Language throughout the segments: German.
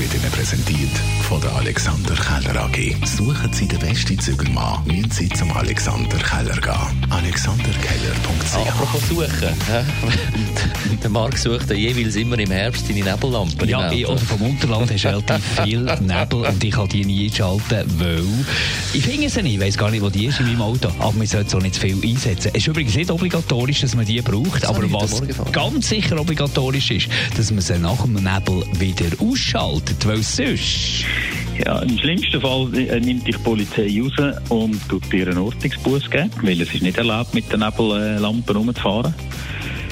wird Ihnen präsentiert von der Alexander Keller AG. Suchen Sie den besten Zügelmann, müssen Sie zum Alexander Keller gehen. AlexanderKeller.ch Apropos suchen. der Marc sucht ja jeweils immer im Herbst seine Nebellampen. Ja, ich, oder vom Unterland hast du relativ viel Nebel und ich kann die nie einschalten, weil ich finde sie nicht, ich weiss gar nicht, wo die ist in meinem Auto, aber man sollte so nicht zu viel einsetzen. Es ist übrigens nicht obligatorisch, dass man die braucht, aber was ganz sicher obligatorisch ist, dass man sie nach dem Nebel wieder ausschaltet, weil sonst... Ja, im schlimmsten Fall äh, nimmt dich die Polizei raus und tut dir einen Ordnungsbus geben, weil es ist nicht erlaubt, mit den Nebellampen rumzufahren.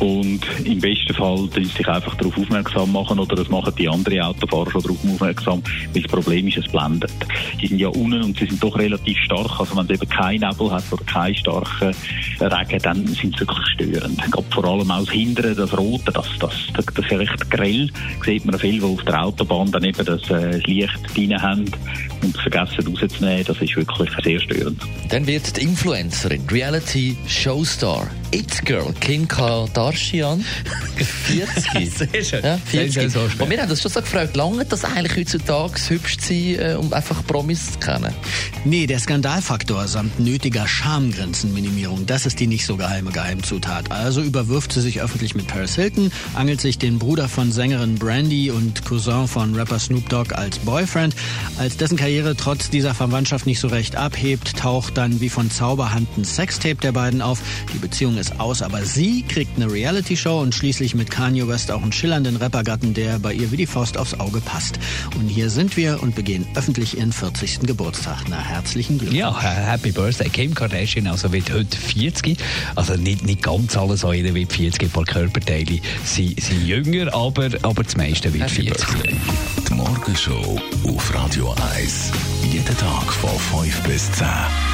Und im besten Fall dich einfach darauf aufmerksam machen oder das machen die anderen Autofahrer schon darauf aufmerksam, weil das Problem ist, es blendet. Die sind ja unten und sie sind doch relativ stark. Also wenn es eben keinen Nebel hat oder keinen starken Regen, dann sind sie wirklich störend. Gerade vor allem das Hinteren, das Rote, das, das, das, das ist recht grell. Sieht man viel, die auf der Autobahn dann eben das, äh, das Licht drin haben und vergessen rauszunehmen. Das ist wirklich sehr störend. Dann wird die Influencerin, Reality Showstar, It Girl, Kim Kardashian, 40. Sehr schön. Ja, Sehr 40. schön, so. Und wir haben das schon so gefragt, lange das eigentlich heutzutage hübsch zu sein, äh, um einfach Promis zu kennen? Nee, der Skandalfaktor samt nötiger Schamgrenzenminimierung, das ist die nicht so geheime Geheimzutat. Also überwirft sie sich öffentlich mit Paris Hilton, angelt sich den Bruder von Sängerin Brandy und Cousin von Rapper Snoop Dogg als Boyfriend. Als dessen Karriere trotz dieser Verwandtschaft nicht so recht abhebt, taucht dann wie von Zauberhand ein Sextape der beiden auf. Die Beziehung ist aus, aber sie kriegt eine Reality-Show und schließlich mit Kanye West auch einen schillernden Rappergatten, der bei ihr wie die Faust aufs Auge passt. Und hier sind wir und begehen öffentlich ihren 40. Geburtstag. Na, herzlichen Glückwunsch. Ja, Happy Birthday. Kim Kardashian also wird heute 40. Also nicht, nicht ganz alles an ihr wird 40. Ein paar Körperteile sind, sind jünger, aber, aber das meiste wird Happy 40. Birthday. Die Morgenshow auf Radio 1. Jeden Tag von 5 bis 10.